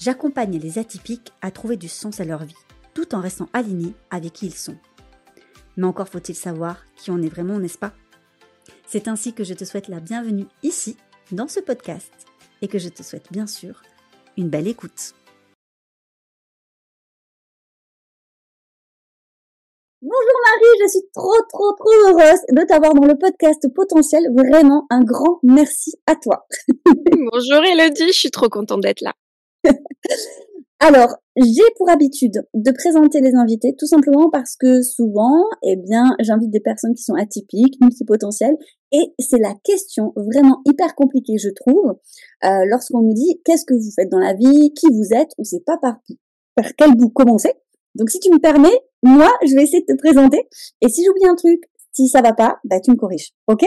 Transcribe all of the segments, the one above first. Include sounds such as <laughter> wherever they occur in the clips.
j'accompagne les atypiques à trouver du sens à leur vie, tout en restant alignés avec qui ils sont. Mais encore faut-il savoir qui on est vraiment, n'est-ce pas? C'est ainsi que je te souhaite la bienvenue ici, dans ce podcast, et que je te souhaite bien sûr une belle écoute. Bonjour Marie, je suis trop trop trop heureuse de t'avoir dans le podcast potentiel. Vraiment un grand merci à toi. <laughs> Bonjour Elodie, je suis trop contente d'être là. Alors, j'ai pour habitude de présenter les invités tout simplement parce que souvent, eh bien, j'invite des personnes qui sont atypiques, multipotentielles, et c'est la question vraiment hyper compliquée, je trouve, euh, lorsqu'on nous dit qu'est-ce que vous faites dans la vie, qui vous êtes, on ne sait pas par, par quel bout commencer. Donc, si tu me permets, moi, je vais essayer de te présenter, et si j'oublie un truc, si ça va pas, bah, tu me corriges, ok?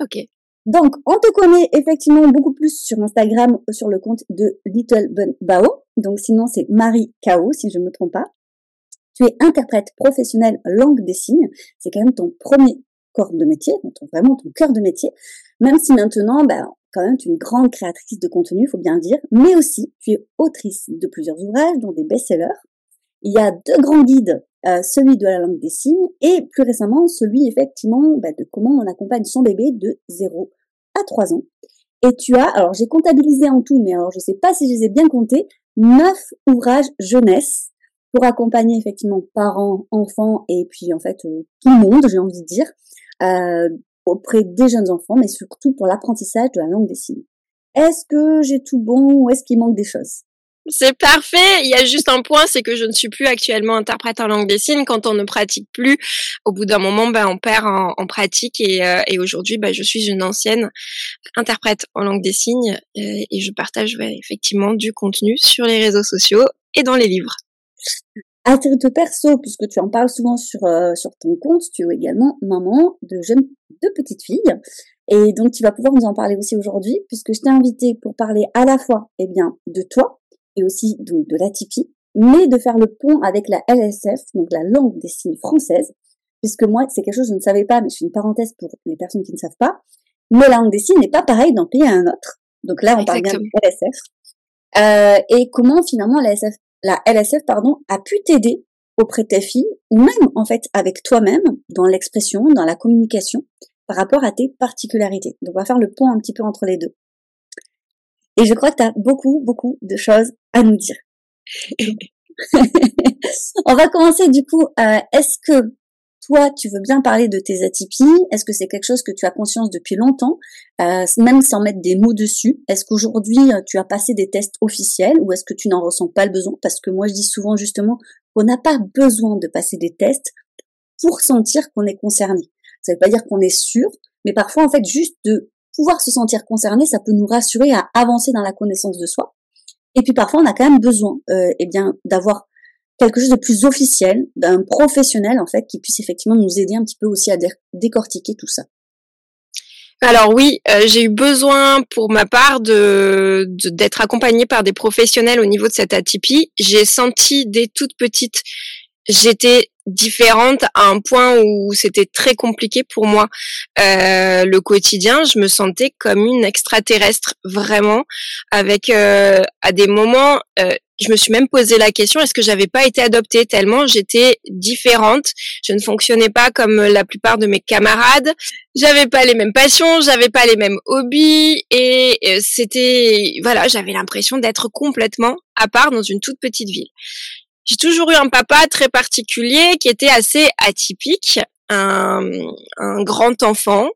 Ok. Donc, on te connaît effectivement beaucoup plus sur Instagram, sur le compte de Little Bao. Donc, sinon, c'est Marie Kao, si je ne me trompe pas. Tu es interprète professionnelle langue des signes. C'est quand même ton premier corps de métier, vraiment ton cœur de métier. Même si maintenant, ben, quand même, tu es une grande créatrice de contenu, faut bien dire. Mais aussi, tu es autrice de plusieurs ouvrages, dont des best-sellers. Il y a deux grands guides, euh, celui de la langue des signes et plus récemment celui effectivement bah, de comment on accompagne son bébé de 0 à 3 ans. Et tu as, alors j'ai comptabilisé en tout, mais alors je sais pas si je les ai bien comptés, neuf ouvrages jeunesse pour accompagner effectivement parents, enfants et puis en fait euh, tout le monde, j'ai envie de dire, euh, auprès des jeunes enfants, mais surtout pour l'apprentissage de la langue des signes. Est-ce que j'ai tout bon ou est-ce qu'il manque des choses? C'est parfait. Il y a juste un point, c'est que je ne suis plus actuellement interprète en langue des signes. Quand on ne pratique plus, au bout d'un moment, ben, on perd en, pratique. Et, euh, et aujourd'hui, ben, je suis une ancienne interprète en langue des signes euh, et je partage effectivement du contenu sur les réseaux sociaux et dans les livres. À titre perso, puisque tu en parles souvent sur, euh, sur ton compte, tu es également maman de jeunes, de petites filles. Et donc, tu vas pouvoir nous en parler aussi aujourd'hui, puisque je t'ai invité pour parler à la fois, eh bien, de toi, et aussi donc de l'atypie, mais de faire le pont avec la LSF, donc la langue des signes française, puisque moi, c'est quelque chose que je ne savais pas, mais je fais une parenthèse pour les personnes qui ne savent pas, mais la langue des signes n'est pas pareille d'un pays à un autre. Donc là, on parle bien de LSF. Euh, et comment finalement la, SF, la LSF pardon, a pu t'aider auprès de tes filles, ou même en fait avec toi-même, dans l'expression, dans la communication, par rapport à tes particularités. Donc on va faire le pont un petit peu entre les deux. Et je crois que tu as beaucoup, beaucoup de choses à nous dire. <laughs> On va commencer du coup. Est-ce que toi, tu veux bien parler de tes atypies? Est-ce que c'est quelque chose que tu as conscience depuis longtemps, euh, même sans mettre des mots dessus Est-ce qu'aujourd'hui, euh, tu as passé des tests officiels ou est-ce que tu n'en ressens pas le besoin? Parce que moi, je dis souvent justement qu'on n'a pas besoin de passer des tests pour sentir qu'on est concerné. Ça ne veut pas dire qu'on est sûr, mais parfois, en fait, juste de pouvoir se sentir concerné, ça peut nous rassurer à avancer dans la connaissance de soi. Et puis parfois, on a quand même besoin, euh, eh bien, d'avoir quelque chose de plus officiel, d'un professionnel en fait, qui puisse effectivement nous aider un petit peu aussi à décortiquer tout ça. Alors oui, euh, j'ai eu besoin pour ma part de d'être accompagnée par des professionnels au niveau de cette atypie. J'ai senti dès toute petite, j'étais différente à un point où c'était très compliqué pour moi euh, le quotidien. Je me sentais comme une extraterrestre vraiment, avec euh, à des moments. Euh, je me suis même posé la question est-ce que j'avais pas été adoptée? Tellement j'étais différente. Je ne fonctionnais pas comme la plupart de mes camarades. J'avais pas les mêmes passions, j'avais pas les mêmes hobbies et c'était voilà, j'avais l'impression d'être complètement à part dans une toute petite ville. J'ai toujours eu un papa très particulier qui était assez atypique, un, un grand enfant.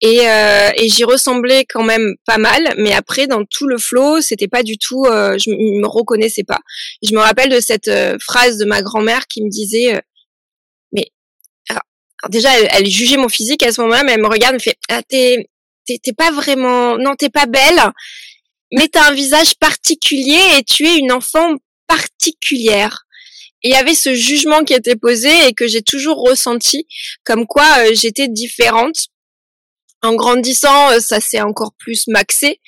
Et, euh, et j'y ressemblais quand même pas mal, mais après dans tout le flow, c'était pas du tout, euh, je me reconnaissais pas. je me rappelle de cette euh, phrase de ma grand-mère qui me disait, euh, mais alors, déjà elle, jugeait mon physique à ce moment-là, mais elle me regarde, elle me fait, ah, t'es t'es pas vraiment, non t'es pas belle, mais t'as un visage particulier et tu es une enfant particulière. Il y avait ce jugement qui était posé et que j'ai toujours ressenti, comme quoi euh, j'étais différente. En grandissant, euh, ça s'est encore plus maxé,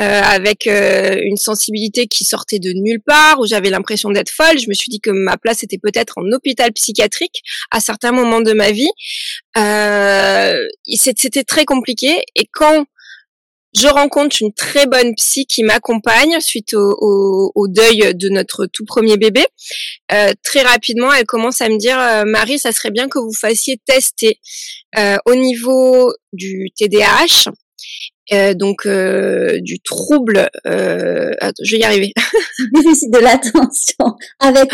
euh, avec une sensibilité qui sortait de nulle part, où j'avais l'impression d'être folle. Je me suis dit que ma place était peut-être en hôpital psychiatrique à certains moments de ma vie. C'était très compliqué. Et quand je rencontre une très bonne psy qui m'accompagne suite au, au, deuil de notre tout premier bébé. Euh, très rapidement, elle commence à me dire, euh, Marie, ça serait bien que vous fassiez tester euh, au niveau du TDAH. Euh, donc euh, du trouble, attends, je vais y arriver. <laughs> De l'attention avec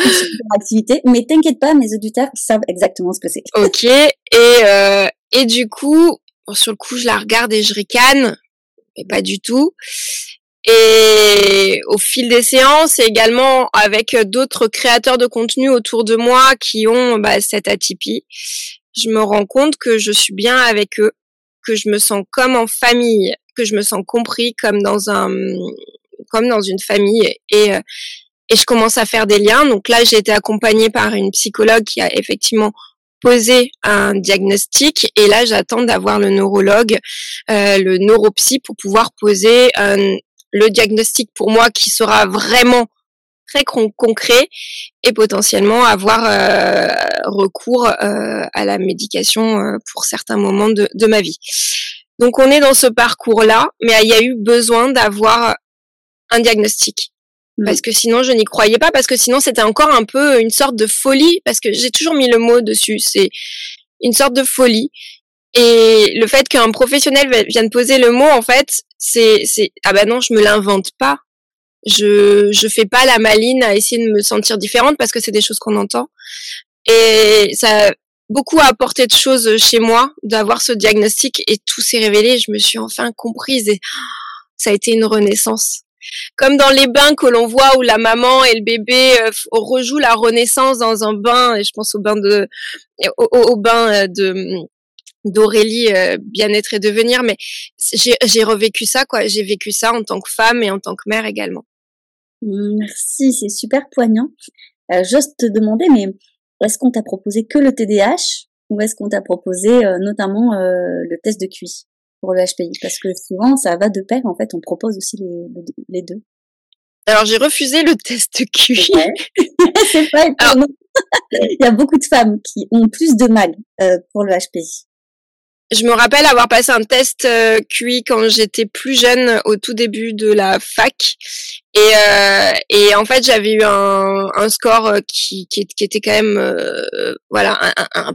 activité, mais t'inquiète pas, mes auditeurs savent exactement ce que c'est. Ok, et et du coup, sur le coup, je la regarde et je ricane pas du tout. Et au fil des séances, et également avec d'autres créateurs de contenu autour de moi qui ont bah, cette atypie, je me rends compte que je suis bien avec eux, que je me sens comme en famille, que je me sens compris comme dans un, comme dans une famille. Et, et je commence à faire des liens. Donc là, j'ai été accompagnée par une psychologue qui a effectivement poser un diagnostic et là j'attends d'avoir le neurologue, euh, le neuropsy pour pouvoir poser le diagnostic pour moi qui sera vraiment très concret et potentiellement avoir euh, recours euh, à la médication pour certains moments de, de ma vie. Donc on est dans ce parcours-là, mais il y a eu besoin d'avoir un diagnostic parce mm. que sinon je n'y croyais pas parce que sinon c'était encore un peu une sorte de folie parce que j'ai toujours mis le mot dessus c'est une sorte de folie. Et le fait qu'un professionnel vienne poser le mot en fait c'est c'est ah ben non je me l'invente pas. Je je fais pas la maline à essayer de me sentir différente parce que c'est des choses qu'on entend. Et ça a beaucoup apporté de choses chez moi d'avoir ce diagnostic et tout s'est révélé je me suis enfin comprise et ça a été une renaissance comme dans les bains que l'on voit où la maman et le bébé euh, rejouent la renaissance dans un bain, et je pense au bain de, au, bain euh, de d'Aurélie euh, bien-être et devenir, mais j'ai revécu ça quoi, j'ai vécu ça en tant que femme et en tant que mère également. Merci, c'est super poignant. Euh, J'ose te demander, mais est-ce qu'on t'a proposé que le TDAH ou est-ce qu'on t'a proposé notamment le test de QI pour le HPI Parce que souvent, ça va de pair. En fait, on propose aussi les, les deux. Alors, j'ai refusé le test QI. c'est <laughs> pas <laughs> Il y a beaucoup de femmes qui ont plus de mal euh, pour le HPI. Je me rappelle avoir passé un test euh, QI quand j'étais plus jeune, au tout début de la fac, et, euh, et en fait j'avais eu un, un score qui, qui, qui, était quand même, euh, voilà, un, un,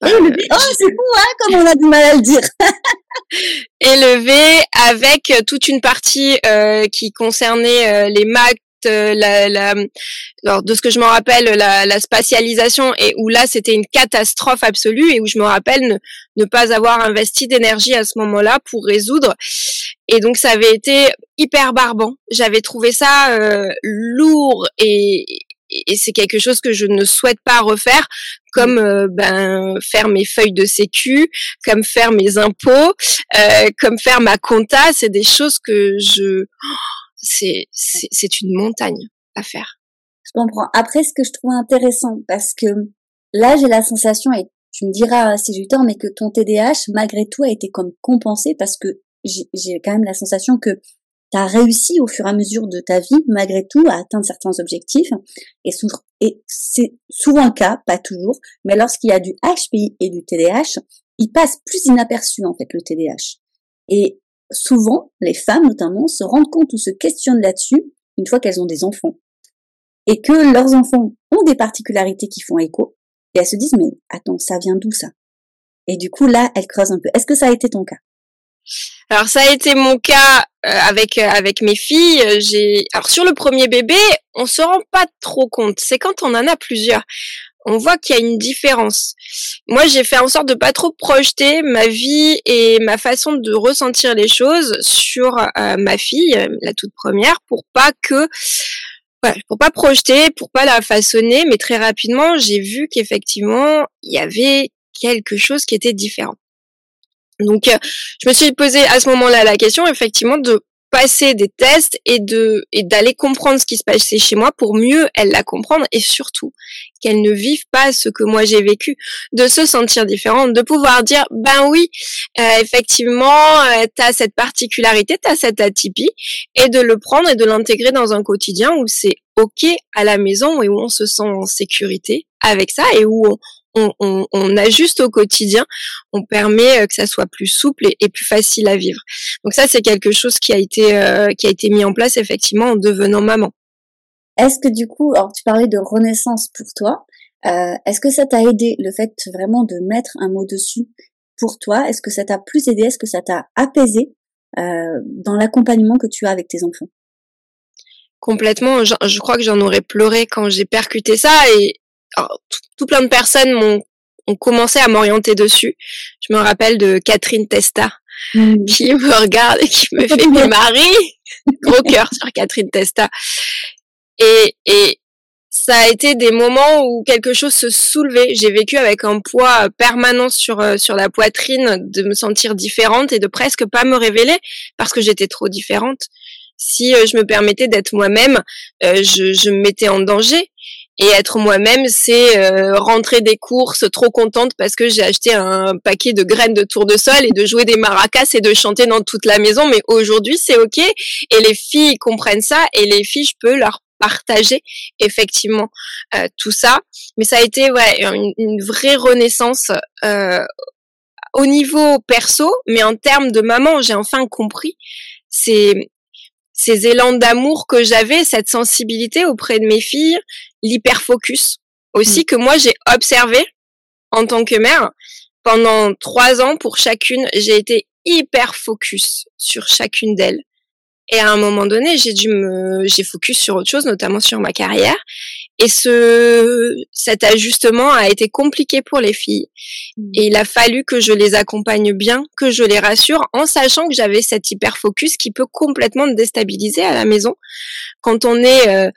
pas, oh, c'est fou, hein, comme on a du mal à le dire. <laughs> élevé avec toute une partie euh, qui concernait euh, les maths, euh, la, la, alors de ce que je me rappelle, la, la spatialisation et où là c'était une catastrophe absolue et où je me rappelle ne, ne pas avoir investi d'énergie à ce moment-là pour résoudre. Et donc ça avait été hyper barbant. J'avais trouvé ça euh, lourd et, et c'est quelque chose que je ne souhaite pas refaire, comme euh, ben faire mes feuilles de sécu, comme faire mes impôts, euh, comme faire ma compta, c'est des choses que je c'est c'est une montagne à faire. Je comprends. Après, ce que je trouve intéressant, parce que là, j'ai la sensation, et tu me diras si j'ai tort, mais que ton TDAH, malgré tout, a été comme compensé parce que j'ai quand même la sensation que tu as réussi au fur et à mesure de ta vie, malgré tout, à atteindre certains objectifs. Et, c'est souvent le cas, pas toujours, mais lorsqu'il y a du HPI et du TDAH, il passe plus inaperçu en fait le TDAH. Et souvent, les femmes notamment se rendent compte ou se questionnent là-dessus une fois qu'elles ont des enfants. Et que leurs enfants ont des particularités qui font écho. Et elles se disent, mais attends, ça vient d'où ça? Et du coup, là, elles creusent un peu. Est-ce que ça a été ton cas? Alors ça a été mon cas euh, avec euh, avec mes filles. J'ai alors sur le premier bébé, on se rend pas trop compte. C'est quand on en a plusieurs, on voit qu'il y a une différence. Moi, j'ai fait en sorte de pas trop projeter ma vie et ma façon de ressentir les choses sur euh, ma fille, la toute première, pour pas que pour pas projeter, pour pas la façonner, mais très rapidement, j'ai vu qu'effectivement, il y avait quelque chose qui était différent. Donc, euh, je me suis posé à ce moment-là la question, effectivement, de passer des tests et de d'aller comprendre ce qui se passait chez moi pour mieux elle la comprendre et surtout qu'elle ne vive pas ce que moi j'ai vécu, de se sentir différente, de pouvoir dire ben oui, euh, effectivement, euh, cette particularité, tu as cette atypie et de le prendre et de l'intégrer dans un quotidien où c'est OK à la maison et où on se sent en sécurité avec ça et où on, on, on, on, ajuste au quotidien, on permet euh, que ça soit plus souple et, plus facile à vivre. Donc ça, c'est quelque chose qui a été euh, qui a été mis en place effectivement en devenant maman. Est-ce que du coup, alors tu parlais de renaissance pour toi, euh, est-ce que ça t'a aidé le fait vraiment de mettre un mot dessus pour toi? Est-ce que ça t'a plus aidé? Est-ce que ça t'a apaisé euh, dans l'accompagnement que tu as avec tes enfants? Complètement. Je, je crois que j'en aurais pleuré quand j'ai percuté ça et tout, plein de personnes m'ont ont commencé à m'orienter dessus. Je me rappelle de Catherine Testa mmh. qui me regarde et qui me fait mes maris. <laughs> Gros cœur sur Catherine Testa. Et, et ça a été des moments où quelque chose se soulevait. J'ai vécu avec un poids permanent sur euh, sur la poitrine, de me sentir différente et de presque pas me révéler parce que j'étais trop différente. Si euh, je me permettais d'être moi-même, euh, je, je me mettais en danger. Et être moi-même, c'est euh, rentrer des courses trop contente parce que j'ai acheté un paquet de graines de tournesol et de jouer des maracas et de chanter dans toute la maison. Mais aujourd'hui, c'est ok. Et les filles comprennent ça et les filles, je peux leur partager effectivement euh, tout ça. Mais ça a été ouais, une, une vraie renaissance euh, au niveau perso, mais en termes de maman, j'ai enfin compris. C'est ces élans d'amour que j'avais, cette sensibilité auprès de mes filles, l'hyperfocus aussi mm. que moi j'ai observé en tant que mère pendant trois ans pour chacune. J'ai été hyper focus sur chacune d'elles. Et à un moment donné, j'ai dû me, j'ai focus sur autre chose, notamment sur ma carrière. Et ce, cet ajustement a été compliqué pour les filles. Mmh. Et il a fallu que je les accompagne bien, que je les rassure, en sachant que j'avais cet hyper focus qui peut complètement déstabiliser à la maison. Quand on est euh,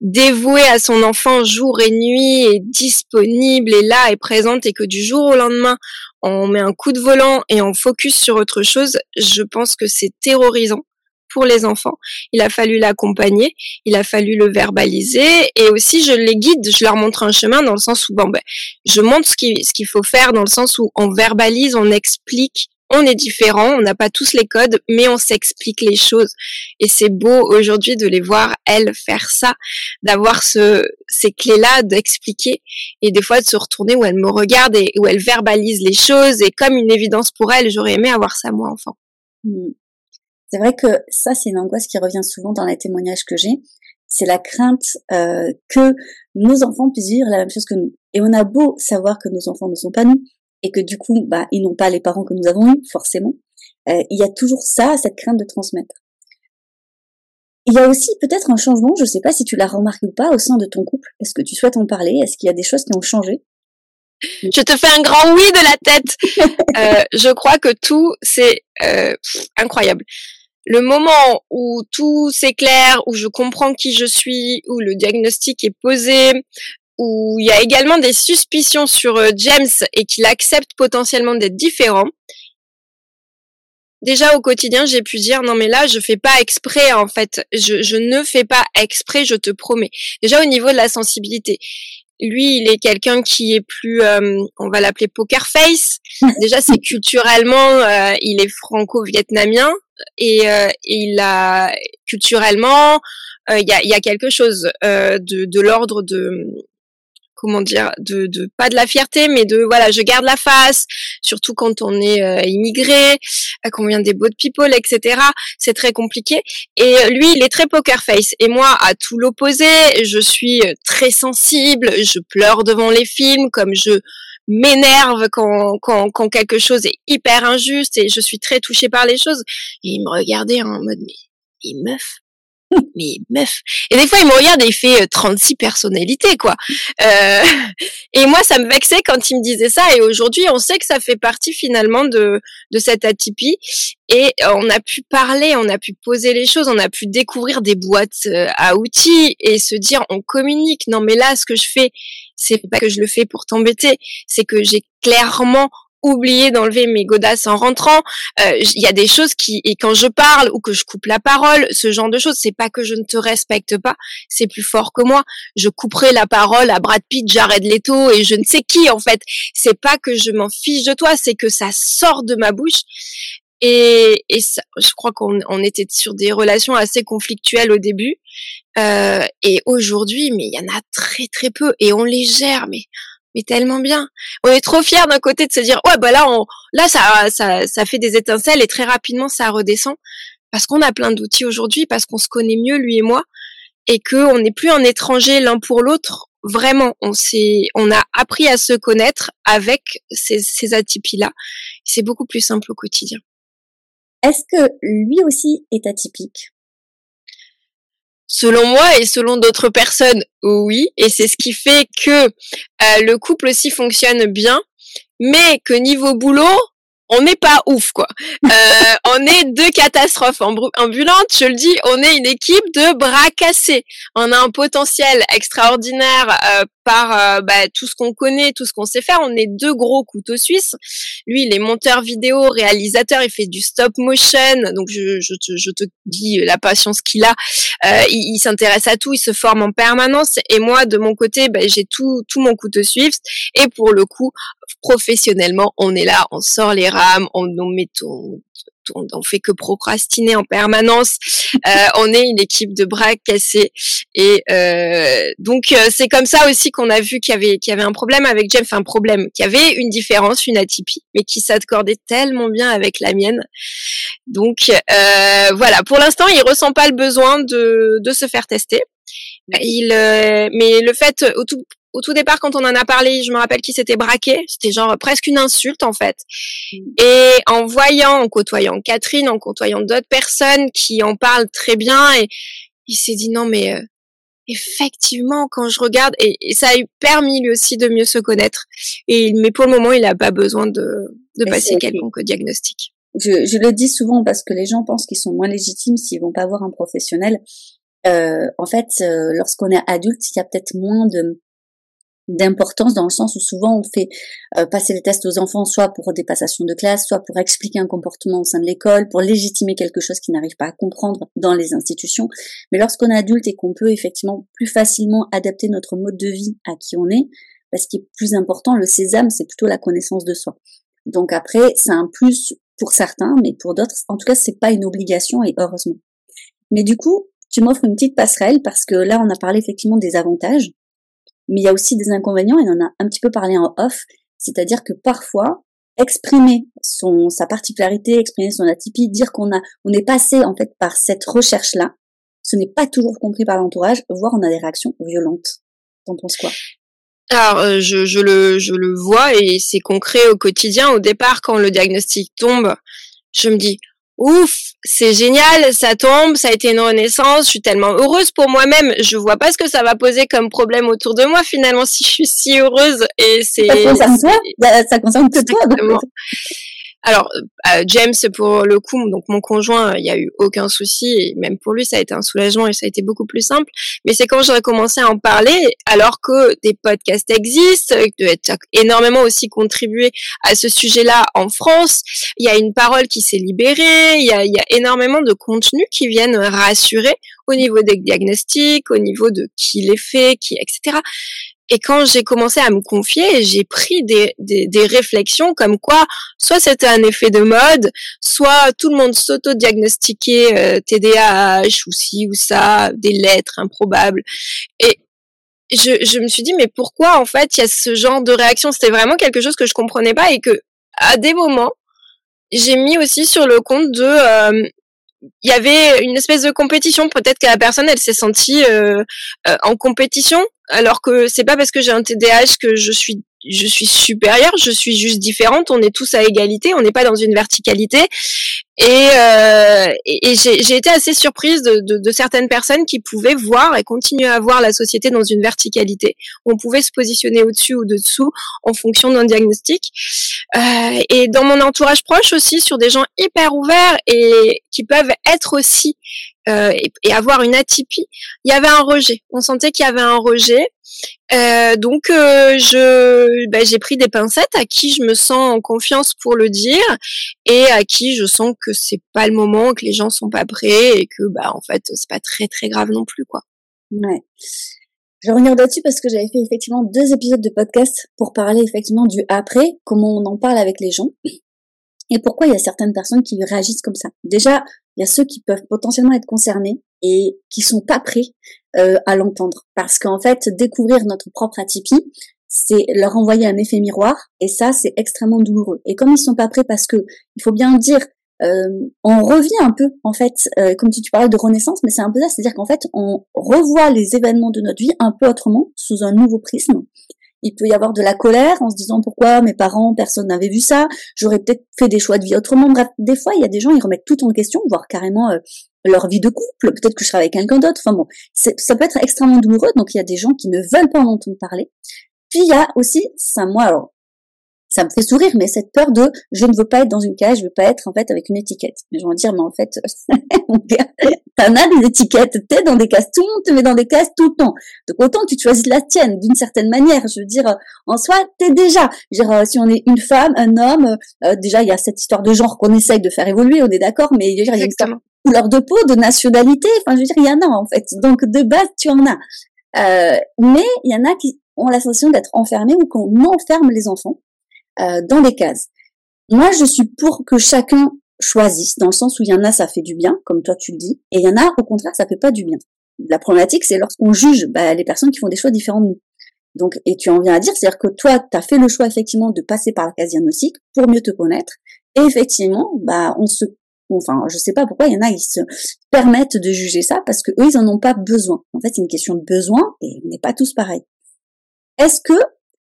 dévoué à son enfant jour et nuit, et disponible, et là, et présente, et que du jour au lendemain, on met un coup de volant et on focus sur autre chose, je pense que c'est terrorisant pour les enfants. Il a fallu l'accompagner, il a fallu le verbaliser et aussi je les guide, je leur montre un chemin dans le sens où bon ben je montre ce qu'il ce qu'il faut faire dans le sens où on verbalise, on explique on est différent, on n'a pas tous les codes, mais on s'explique les choses. Et c'est beau aujourd'hui de les voir, elles, faire ça, d'avoir ce, ces clés-là, d'expliquer, et des fois de se retourner où elles me regardent et où elles verbalisent les choses, et comme une évidence pour elles, j'aurais aimé avoir ça moi enfant. Mmh. C'est vrai que ça, c'est une angoisse qui revient souvent dans les témoignages que j'ai. C'est la crainte euh, que nos enfants puissent vivre la même chose que nous. Et on a beau savoir que nos enfants ne sont pas nous, et que du coup, bah, ils n'ont pas les parents que nous avons eus, forcément. Euh, il y a toujours ça, cette crainte de transmettre. Il y a aussi peut-être un changement, je ne sais pas si tu l'as remarqué ou pas, au sein de ton couple. Est-ce que tu souhaites en parler? Est-ce qu'il y a des choses qui ont changé? Je te fais un grand oui de la tête. <laughs> Euh, je crois que tout, c'est euh, incroyable le moment où tout s'éclaire, où je comprends qui je suis, où le diagnostic est posé, où il y a également des suspicions sur euh, James et qu'il accepte potentiellement d'être différent. Déjà au quotidien, j'ai pu dire non mais là je fais pas exprès en fait, je, ne fais pas exprès, je te promets. Déjà au niveau de la sensibilité, lui, il est quelqu'un qui est plus, euh, on va l'appeler poker face. Déjà, c'est culturellement, euh, il est franco-vietnamien et, euh, il a culturellement, il y a, y, a, quelque chose de, de l'ordre de comment dire, de, de, pas de la fierté, mais de voilà, je garde la face, surtout quand on est euh, immigré, euh, qu'on vient des boat people, etc. C'est très compliqué. Et euh, lui, il est très poker face. Et moi, à tout l'opposé, je suis très sensible, je pleure devant les films, comme je m'énerve quand, quand, quand quelque chose est hyper injuste et je suis très touchée par les choses. Et il me regardait en mode, mais, meuf, <laughs> mais meuf. Et des fois, il me regarde et il fait 36 euh, personnalités, quoi. Euh, <laughs> et moi, ça me vexait quand il me disait ça. Et aujourd'hui, on sait que ça fait partie finalement de, de cette atypie. Et on a pu parler, on a pu poser les choses, on a pu découvrir des boîtes euh, à outils et se dire, on communique. Non, mais là, ce que je fais, c'est pas que je le fais pour t'embêter, c'est que j'ai clairement oublié d'enlever mes godasses en rentrant. Euh, il y a des choses qui et quand je parle ou que je coupe la parole, ce genre de choses, c'est pas que je ne te respecte pas, c'est plus fort que moi. Je couperai la parole à Brad Pitt, Jared Leto et je ne sais qui en fait. C'est pas que je m'en fiche de toi, c'est que ça sort de ma bouche. Et, et ça, je crois qu'on on était sur des relations assez conflictuelles au début. Euh, et aujourd'hui, mais il y en a très très peu et on les gère, mais mais tellement bien. On est trop fiers d'un côté de se dire ouais bah là on là ça ça ça fait des étincelles et très rapidement ça redescend parce qu'on a plein d'outils aujourd'hui parce qu'on se connaît mieux lui et moi et que on n'est plus un étranger l'un pour l'autre. Vraiment, on s'est on a appris à se connaître avec ces ces atypies là. C'est beaucoup plus simple au quotidien. Est-ce que lui aussi est atypique? Selon moi et selon d'autres personnes, oui. Et c'est ce qui fait que euh, le couple aussi fonctionne bien, mais que niveau boulot, on n'est pas ouf quoi. Euh, <laughs> on est deux catastrophes ambulantes, je le dis, on est une équipe de bras cassés. On a un potentiel extraordinaire euh, par euh, bah, tout ce qu'on connaît, tout ce qu'on sait faire. On est deux gros couteaux suisses. Lui, il est monteur vidéo, réalisateur, il fait du stop motion. Donc je, je, te, je te dis la patience qu'il a. Euh, il, il s'intéresse à tout, il se forme en permanence. Et moi, de mon côté, bah, j'ai tout, tout mon couteau suisse. Et pour le coup, professionnellement, on est là, on sort les rames, on, on met on, on, fait que procrastiner en permanence. Euh, on est une équipe de bras cassés et euh, donc euh, c'est comme ça aussi qu'on a vu qu'il y avait qu'il y avait un problème avec James, enfin un problème, qu'il y avait une différence, une atypie, mais qui s'accordait tellement bien avec la mienne. Donc euh, voilà, pour l'instant, il ressent pas le besoin de de se faire tester. Il, euh, mais le fait au tout, au tout départ, quand on en a parlé, je me rappelle qu'il s'était braqué. C'était genre presque une insulte en fait. Mm. Et en voyant, en côtoyant Catherine, en côtoyant d'autres personnes qui en parlent très bien, et il s'est dit non mais euh, effectivement quand je regarde, et, ça a permis lui aussi de mieux se connaître. Et mais pour le moment, il n'a pas besoin de, de passer quelconque diagnostic. Je, je, le dis souvent parce que les gens pensent qu'ils sont moins légitimes s'ils vont pas voir un professionnel. Euh, en fait, euh, lorsqu'on est adulte, il y a peut-être moins de d'importance dans le sens où souvent on fait euh, passer les tests aux enfants soit pour des passations de classe, soit pour expliquer un comportement au sein de l'école, pour légitimer quelque chose qu'ils n'arrivent pas à comprendre dans les institutions. Mais lorsqu'on est adulte et qu'on peut effectivement plus facilement adapter notre mode de vie à qui on est, parce ce qui est plus important, le sésame, c'est plutôt la connaissance de soi. Donc après, c'est un plus pour certains, mais pour d'autres, en tout cas, c'est pas une obligation et heureusement. Mais du coup, tu m'offres une petite passerelle parce que là, on a parlé effectivement des avantages mais il y a aussi des inconvénients, et on en a un petit peu parlé en off, c'est-à-dire que parfois, exprimer son, sa particularité, exprimer son atypie, dire qu'on a, on est passé en fait par cette recherche-là, ce n'est pas toujours compris par l'entourage, voire on a des réactions violentes. T'en penses quoi? Alors, euh, je, je, le, je le vois et c'est concret au quotidien. Au départ, quand le diagnostic tombe, je me dis, ouf, c'est génial, ça tombe, ça a été une renaissance, je suis tellement heureuse pour moi-même, je vois pas ce que ça va poser comme problème autour de moi finalement <laughs> si je suis si heureuse et c'est ça concerne toi, ça concerne que toi. Alors, euh, James, pour le coup, donc mon conjoint, il n'y a eu aucun souci, et même pour lui, ça a été un soulagement et ça a été beaucoup plus simple. Mais c'est quand j'aurais commencé à en parler, alors que des podcasts existent, que tu énormément aussi contribué à ce sujet-là en France, il y a une parole qui s'est libérée, il y a, il y a énormément de contenus qui viennent rassurer au niveau des diagnostics, au niveau de qui les fait, qui, etc. Et quand j'ai commencé à me confier, j'ai pris des, des, des, réflexions comme quoi, soit c'était un effet de mode, soit tout le monde s'auto-diagnostiquait euh, TDAH ou ci ou ça, des lettres improbables. Et je, je me suis dit, mais pourquoi en fait il y a ce genre de réaction? C'était vraiment quelque chose que je comprenais pas et que à des moments, j'ai mis aussi sur le compte de euh, il y avait une espèce de compétition. Peut-être que la personne, elle s'est sentie euh, euh, en compétition, alors que c'est pas parce que j'ai un TDAH que je suis je suis supérieure, je suis juste différente. On est tous à égalité, on n'est pas dans une verticalité. Et, euh, et, j'ai été assez surprise de, de, de, certaines personnes qui pouvaient voir et continuer à voir la société dans une verticalité. On pouvait se positionner au-dessus ou dessous en fonction d'un diagnostic. Euh, et dans mon entourage proche aussi, sur des gens hyper ouverts et qui peuvent être aussi euh, et, avoir une atypie, il y avait un rejet. On sentait qu'il y avait un rejet. Euh, donc euh, je ben, j'ai pris des pincettes à qui je me sens en confiance pour le dire et à qui je sens que c'est pas le moment, que les gens sont pas prêts et que bah en fait c'est pas très très grave non plus quoi. Ouais. Je vais revenir là-dessus parce que j'avais fait effectivement deux épisodes de podcast pour parler effectivement du après, comment on en parle avec les gens et pourquoi il y a certaines personnes qui réagissent comme ça? Déjà, il y a ceux qui peuvent potentiellement être concernés et qui sont pas prêts euh, à l'entendre parce qu'en fait, découvrir notre propre atypie, c'est leur envoyer un effet miroir et ça, c'est extrêmement douloureux. Et comme ils sont pas prêts parce que il faut bien dire euh, on revient un peu en fait, euh, comme tu, tu parlais de renaissance, mais c'est un peu ça, c'est-à-dire qu'en fait on revoit les événements de notre vie un peu autrement, sous un nouveau prisme. Il peut y avoir de la colère en se disant pourquoi mes parents, personne n'avait vu ça, j'aurais peut-être fait des choix de vie autrement. Bref, des fois il y a des gens ils remettent tout en question, voire carrément euh, leur vie de couple, peut-être que je serai avec quelqu'un d'autre. Enfin bon, ça peut être extrêmement douloureux, donc il y a des gens qui ne veulent pas en entendre parler. Puis il y a aussi, ça moi ça me fait sourire, mais cette peur de je ne veux pas être dans une cage, je veux pas être en fait avec une étiquette. Mais je vais dire, mais en fait, <laughs> t'en as des étiquettes, t'es dans des cases, tout le monde te met dans des cases tout le temps. Donc autant tu choisis la tienne d'une certaine manière. Je veux dire, en soi, t'es déjà. Je veux dire, si on est une femme, un homme, euh, déjà il y a cette histoire de genre qu'on essaye de faire évoluer, on est d'accord, mais il y a une couleur de peau, de nationalité, enfin je veux dire, il y en a en fait. Donc de base, tu en as. Euh, mais il y en a qui ont la sensation d'être enfermés ou qu'on enferme les enfants euh, dans des cases. Moi, je suis pour que chacun choisisse, dans le sens où il y en a, ça fait du bien, comme toi tu le dis, et il y en a, au contraire, ça fait pas du bien. La problématique, c'est lorsqu'on juge bah, les personnes qui font des choix différents de nous. Donc, et tu en viens à dire, c'est-à-dire que toi, tu as fait le choix effectivement de passer par la case diagnostique pour mieux te connaître, et effectivement, bah, on se, enfin, je sais pas pourquoi il y en a, ils se permettent de juger ça parce que eux, ils en ont pas besoin. En fait, c'est une question de besoin, et on n'est pas tous pareils. Est-ce que,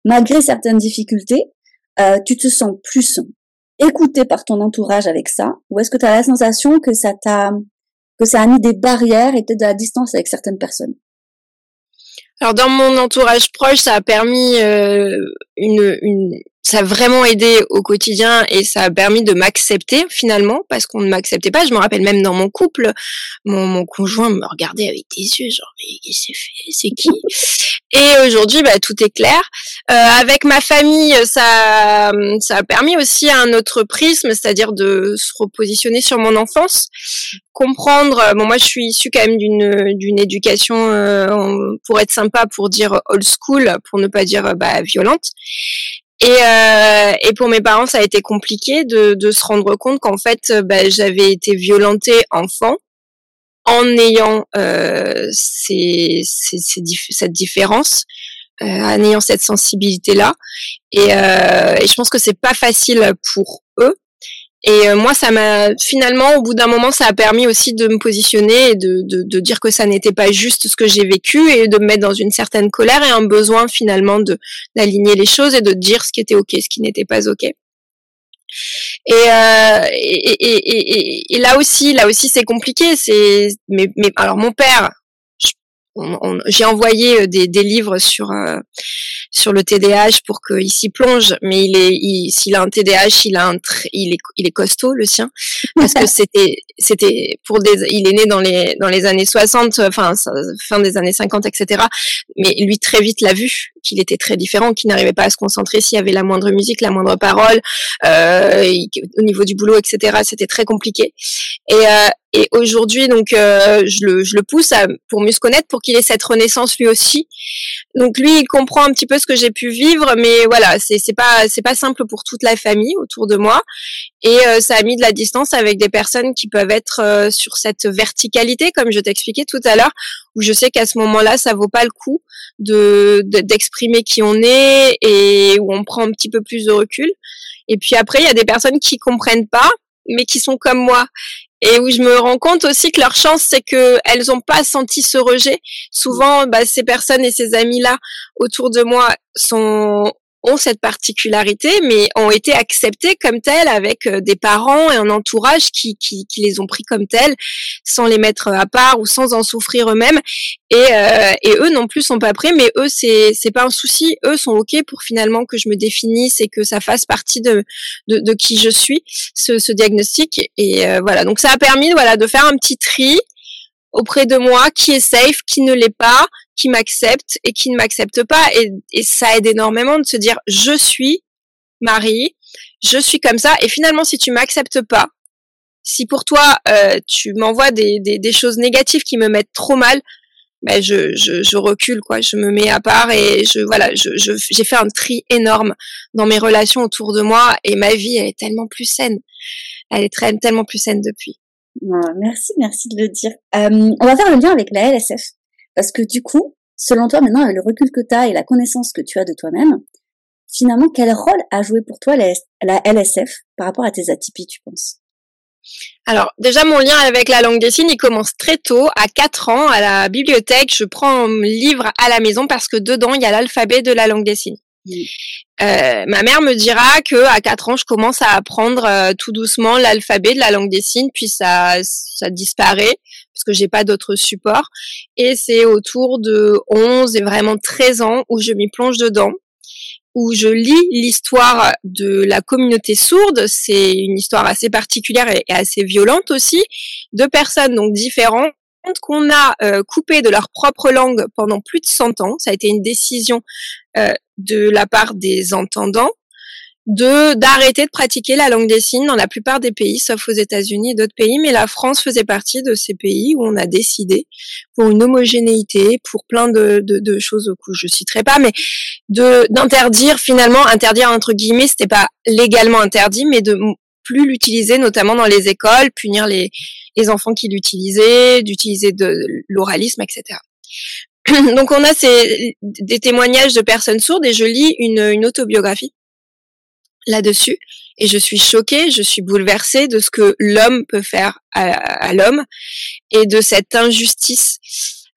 malgré certaines difficultés, euh, tu te sens plus écouté par ton entourage avec ça ou est-ce que tu as la sensation que ça t'a que ça a mis des barrières et peut-être de la distance avec certaines personnes? Alors dans mon entourage proche, ça a permis euh, une, une, ça a vraiment aidé au quotidien et ça a permis de m'accepter finalement parce qu'on ne m'acceptait pas. Je me rappelle même dans mon couple, mon, mon conjoint me regardait avec des yeux genre mais qu'est-ce que fait, c'est qui? <laughs> Et aujourd'hui, bah, tout est clair. Euh, avec ma famille, ça, ça a permis aussi un autre prisme, c'est-à-dire de se repositionner sur mon enfance, comprendre. Bon, moi, je suis issue quand même d'une d'une éducation, euh, pour être sympa, pour dire old school, pour ne pas dire bah, violente. Et, euh, et pour mes parents, ça a été compliqué de, de se rendre compte qu'en fait, bah, j'avais été violentée enfant en ayant euh, ces, ces, cette différence, euh, en ayant cette sensibilité-là. Et, euh, et, je pense que c'est pas facile pour eux. Et euh, moi, ça m'a finalement, au bout d'un moment, ça a permis aussi de me positionner et de, de, de dire que ça n'était pas juste ce que j'ai vécu et de me mettre dans une certaine colère et un besoin finalement de d'aligner les choses et de dire ce qui était ok, ce qui n'était pas ok. Euh, et, et, et, et, là aussi, là aussi, c'est compliqué. C'est, mais, mais alors mon père, j'ai envoyé euh, des, des, livres sur euh, sur le TDAH pour qu'il s'y plonge, mais il est, s'il a un TDAH, il a un, il est, il est costaud le sien, parce que <laughs> c'était, c'était pour des, il est né dans les dans les années 60, enfin fin des années 50, etc. Mais lui très vite l'a vu qu'il était très différent, qu'il n'arrivait pas à se concentrer s'il y avait la moindre musique, la moindre parole, euh, au niveau du boulot, etc. C'était très compliqué. Et, euh, et aujourd'hui, donc, euh, je, le, pousse pour mieux se connaître, pour qu'il ait cette renaissance lui aussi. Donc lui, il comprend un petit peu ce que j'ai pu vivre, mais voilà, c'est c'est pas c'est pas simple pour toute la famille autour de moi, et euh, ça a mis de la distance avec des personnes qui peuvent être euh, sur cette verticalité, comme je t'expliquais tout à l'heure, où je sais qu'à ce moment-là, ça vaut pas le coup de d'exprimer qui on est et où on prend un petit peu plus de recul. Et puis après, il y a des personnes qui comprennent pas, mais qui sont comme moi et où je me rends compte aussi que leur chance c'est que elles n'ont pas senti ce rejet. Souvent, bah, ces personnes et ces amis là autour de moi sont ont cette particularité, mais ont été acceptés comme telles avec euh, des parents et un entourage qui, qui, qui, les ont pris comme telles, sans les mettre à part ou sans en souffrir eux-mêmes. Et, euh, et eux non plus sont pas prêts, mais eux c'est c'est pas un souci. Eux sont ok pour finalement que je me définisse et que ça fasse partie de de, de qui je suis, ce, ce diagnostic. Et euh, voilà, donc ça a permis voilà de faire un petit tri auprès de moi, qui est safe, qui ne l'est pas, qui m'accepte et qui ne m'accepte pas. Et, et ça aide énormément de se dire, je suis Marie, je suis comme ça. Et finalement, si tu m'acceptes pas, si pour toi euh, tu m'envoies des, choses négatives qui me mettent trop mal, ben je, je, je, recule quoi, je me mets à part et je voilà, je, j'ai fait un tri énorme dans mes relations autour de moi et ma vie elle est tellement plus saine, elle est très, tellement plus saine depuis. Merci, merci de le dire. Euh, on va faire le lien avec la LSF parce que du coup, selon toi maintenant avec le recul que tu as et la connaissance que tu as de toi-même, finalement quel rôle a joué pour toi la, la LSF par rapport à tes atypies, tu penses? Alors déjà mon lien avec la langue des signes, il commence très tôt, à 4 ans, à la bibliothèque, je prends un livre à la maison parce que dedans il y a l'alphabet de la langue des signes. Euh, ma mère me dira que à 4 ans, je commence à apprendre euh, tout doucement l'alphabet de la langue des signes, puis ça, ça disparaît parce que j'ai pas d'autres supports. Et c'est autour de 11 et vraiment 13 ans où je m'y plonge dedans où je lis l'histoire de la communauté sourde. C'est une histoire assez particulière et assez violente aussi, de personnes donc différentes qu'on a euh, coupé de leur propre langue pendant plus de 100 ans. Ça a été une décision euh, de la part des entendants de d'arrêter de pratiquer la langue des signes dans la plupart des pays, sauf aux États-Unis et d'autres pays. Mais la France faisait partie de ces pays où on a décidé, pour une homogénéité, pour plein de, de, de choses que je citerai pas, mais de d'interdire finalement, interdire entre guillemets, c'était pas légalement interdit, mais de plus l'utiliser, notamment dans les écoles, punir les les enfants qui l'utilisaient, d'utiliser de l'oralisme, etc. <coughs> Donc on a ces, des témoignages de personnes sourdes et je lis une, une autobiographie là-dessus et je suis choquée, je suis bouleversée de ce que l'homme peut faire à, l'homme et de cette injustice.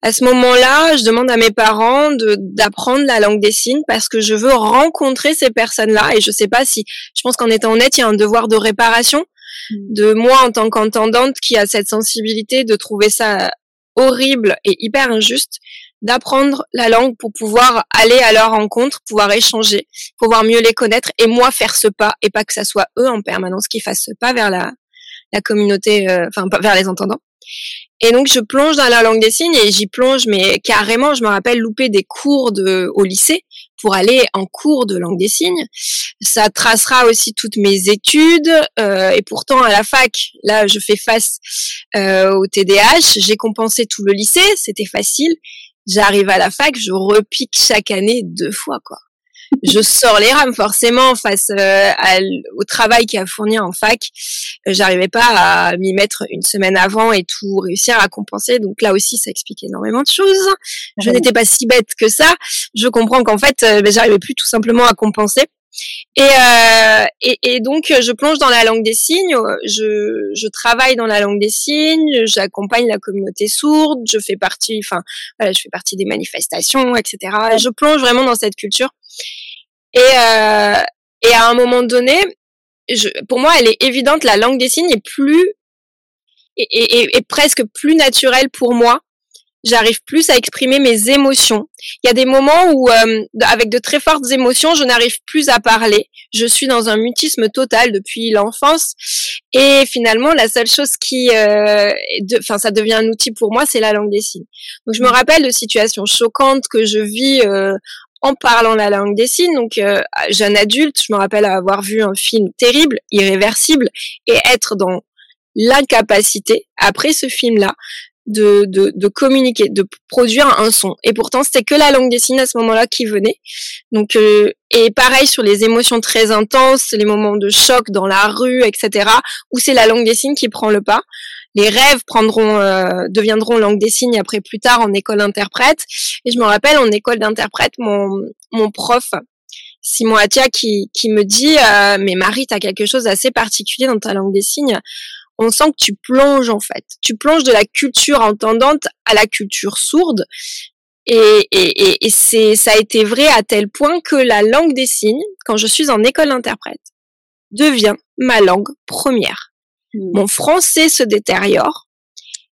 À ce moment-là, je demande à mes parents d'apprendre la langue des signes parce que je veux rencontrer ces personnes-là et je sais pas si, je pense qu'en étant honnête, il y a un devoir de réparation mm. de moi en tant qu'entendante qui a cette sensibilité de trouver ça horrible et hyper injuste d'apprendre la langue pour pouvoir aller à leur rencontre, pouvoir échanger, pouvoir mieux les connaître et moi faire ce pas et pas que ça soit eux en permanence qui fassent ce pas vers la, la communauté, euh, enfin vers les entendants. Et donc je plonge dans la langue des signes et j'y plonge, mais carrément, je me rappelle louper des cours de, au lycée pour aller en cours de langue des signes. Ça tracera aussi toutes mes études euh, et pourtant à la fac, là, je fais face euh, au TDAH. J'ai compensé tout le lycée, c'était facile. J'arrive à la fac, je repique chaque année deux fois, quoi. je sors les rames forcément face euh, au travail qu'il y a fourni en fac. Euh, j'arrivais pas à m'y mettre une semaine avant et tout réussir à compenser. Donc là aussi, ça explique énormément de choses. Je n'étais pas si bête que ça. Je comprends qu'en fait, euh, ben, j'arrivais plus tout simplement à compenser. Et, euh, et, et, donc, je plonge dans la langue des signes, je, je travaille dans la langue des signes, j'accompagne la communauté sourde, je fais partie, enfin, voilà, je fais partie des manifestations, etc. je plonge vraiment dans cette culture. Et, euh, et à un moment donné, je, pour moi, elle est évidente, la langue des signes est plus, est, est, est presque plus naturelle pour moi j'arrive plus à exprimer mes émotions. Il y a des moments où, euh, avec de très fortes émotions, je n'arrive plus à parler. Je suis dans un mutisme total depuis l'enfance. Et finalement, la seule chose qui, euh, enfin, ça devient un outil pour moi, c'est la langue des signes. Donc, je me rappelle de situations choquantes que je vis euh, en parlant la langue des signes. Donc, euh, jeune adulte, je me rappelle avoir vu un film terrible, irréversible, et être dans l'incapacité, après ce film-là, de, de, de, communiquer, de produire un son. Et pourtant, c'était que la langue des signes à ce moment-là qui venait. Donc, euh, et pareil sur les émotions très intenses, les moments de choc dans la rue, etc., où c'est la langue des signes qui prend le pas. Les rêves prendront, euh, deviendront langue des signes après plus tard en école d'interprète. Et je me rappelle en école d'interprète, mon, mon prof, Simon Atia, qui, qui me dit, euh, mais Marie, tu as quelque chose d'assez particulier dans ta langue des signes on sent que tu plonges en fait. Tu plonges de la culture entendante à la culture sourde. Et, et, et, c'est, ça a été vrai à tel point que la langue des signes, quand je suis en école d'interprète, devient ma langue première. Hmm. Mon français se détériore.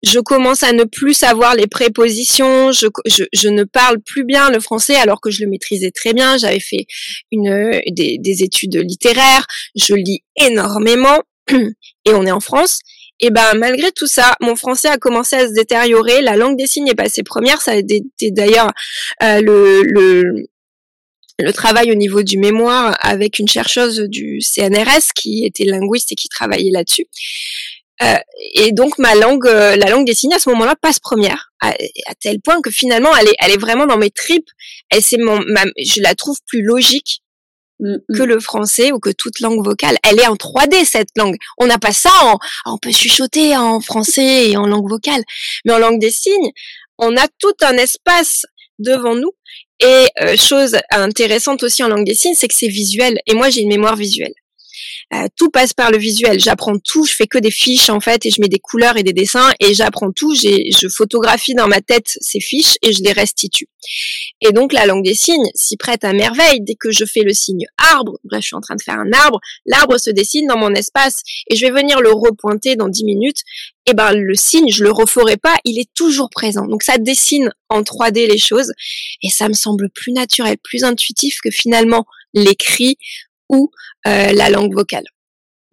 Je commence à ne plus savoir les prépositions. Je, je, je, ne parle plus bien le français alors que je le maîtrisais très bien. J'avais fait une, des, des études littéraires. Je lis énormément et on est en France. Et ben malgré tout ça, mon français a commencé à se détériorer. La langue des signes est passée première. Ça a été d'ailleurs euh, le, le le travail au niveau du mémoire avec une chercheuse du CNRS qui était linguiste et qui travaillait là-dessus. Euh, et donc ma langue, euh, la langue des signes à ce moment-là passe première, à, tel point que finalement elle est, elle est vraiment dans mes tripes. Elle c'est mon, je la trouve plus logique. Que le français ou que toute langue vocale. Elle est en 3D cette langue. On n'a pas ça. En, on peut chuchoter en français et en langue vocale, mais en langue des signes, on a tout un espace devant nous. Et euh, chose intéressante aussi en langue des signes, c'est que c'est visuel. Et moi, j'ai une mémoire visuelle. Euh, tout passe par le visuel. J'apprends tout, je fais que des fiches en fait et je mets des couleurs et des dessins et j'apprends tout. Je photographie dans ma tête ces fiches et je les restitue. Et donc la langue des signes s'y prête à merveille. Dès que je fais le signe arbre, bref, je suis en train de faire un arbre, l'arbre se dessine dans mon espace et je vais venir le repointer dans 10 minutes. Et ben le signe, je le referai pas, il est toujours présent. Donc ça dessine en 3D les choses et ça me semble plus naturel, plus intuitif que finalement l'écrit ou euh, la langue vocale.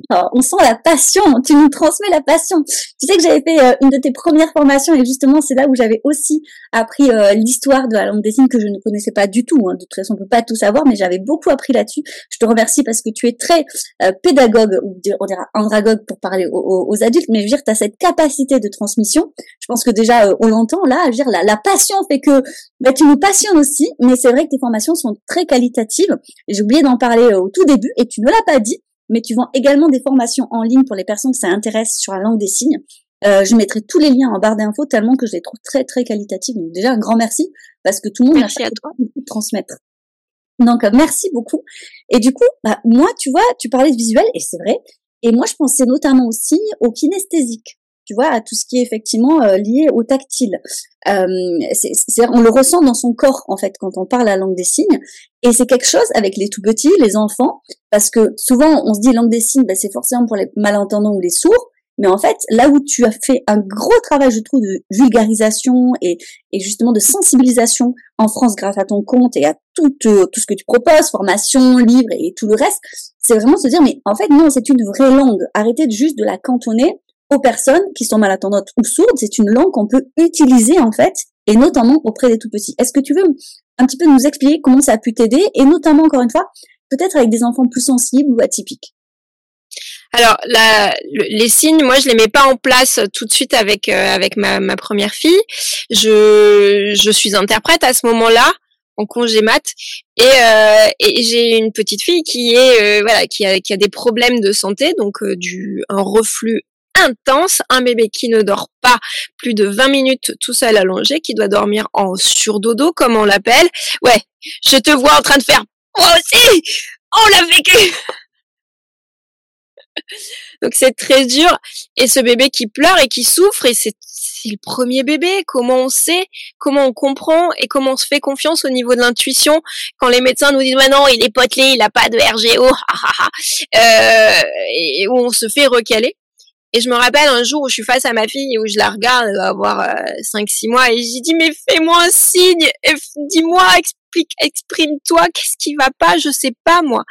On sent la passion, tu nous transmets la passion. Tu sais que j'avais fait euh, une de tes premières formations et justement c'est là où j'avais aussi appris euh, l'histoire de la langue des signes que je ne connaissais pas du tout. Hein. De toute façon, on peut pas tout savoir, mais j'avais beaucoup appris là-dessus. Je te remercie parce que tu es très euh, pédagogue ou on dira andragogue pour parler aux, adultes, mais je veux dire, tu as cette capacité de transmission. Je pense que déjà on l'entend là, je veux dire, la, la passion fait que bah, tu nous passionnes aussi, mais c'est vrai que tes formations sont très qualitatives. J'ai oublié d'en parler au tout début et tu ne l'as pas dit mais tu vends également des formations en ligne pour les personnes que ça intéresse sur la langue des signes. Euh, je mettrai tous les liens en barre d'infos tellement que je les trouve très très qualitatives. Donc déjà un grand merci parce que tout le monde merci à toi de transmettre. Donc euh, merci beaucoup. Et du coup, bah, moi tu vois, tu parlais de visuel et c'est vrai. Et moi je pensais notamment aussi au kinesthésique tu vois, à tout ce qui est effectivement euh, lié au tactile. Euh, c'est, on le ressent dans son corps en fait quand on parle la langue des signes, et c'est quelque chose avec les tout petits, les enfants, parce que souvent on se dit langue des signes, ben, c'est forcément pour les malentendants ou les sourds, mais en fait, là où tu as fait un gros travail, je trouve, de vulgarisation et, et justement de sensibilisation en France grâce à ton compte et à tout, euh, tout ce que tu proposes, formation, livres et tout le reste, c'est vraiment se dire, mais en fait, non, c'est une vraie langue. Arrêtez juste de la cantonner aux personnes qui sont malentendantes ou sourdes. C'est une langue qu'on peut utiliser en fait, et notamment auprès des tout petits. Est-ce que tu veux un petit peu nous expliquer comment ça a pu t'aider, et notamment encore une fois, peut-être avec des enfants plus sensibles ou atypiques? Alors, la, les signes, moi, je les mets pas en place tout de suite avec euh, avec ma, première fille. Je je suis interprète à ce moment-là en congé mat et, euh, et j'ai une petite fille qui est euh, voilà qui a qui a des problèmes de santé donc du un reflux intense, un bébé qui ne dort pas plus de 20 minutes tout seul allongé, qui doit dormir en surdodo, comme on l'appelle. Ouais, je te vois en train de faire, moi aussi, on l'a vécu. <laughs> Donc c'est très dur. Et ce bébé qui pleure et qui souffre, et c'est le premier bébé. Comment on sait, comment on comprend? Et comment on se fait confiance au niveau de l'intuition? Quand les médecins nous disent ouais non il est potelé, il a pas de RGO, <laughs> euh, et où on se fait recaler. Et je me rappelle un jour où je suis face à ma fille et où je la regarde, elle doit avoir 5-6 euh, mois, et j'ai dit, mais fais-moi un signe, dis-moi, explique, exprime-toi, qu'est-ce qui va pas, je sais pas, moi.